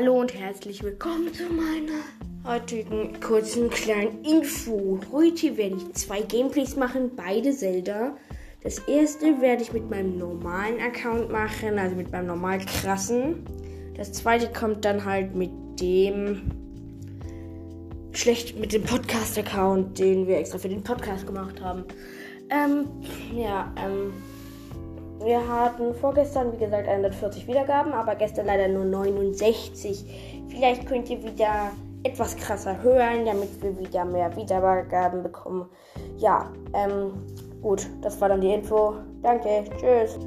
Hallo und herzlich willkommen zu meiner heutigen kurzen kleinen Info. Heute werde ich zwei Gameplays machen, beide Zelda. Das erste werde ich mit meinem normalen Account machen, also mit meinem normal krassen. Das zweite kommt dann halt mit dem schlecht mit dem Podcast-Account, den wir extra für den Podcast gemacht haben. Ähm, ja, ähm, wir hatten vorgestern, wie gesagt, 140 Wiedergaben, aber gestern leider nur 69. Vielleicht könnt ihr wieder etwas krasser hören, damit wir wieder mehr Wiedergaben bekommen. Ja, ähm, gut, das war dann die Info. Danke, tschüss.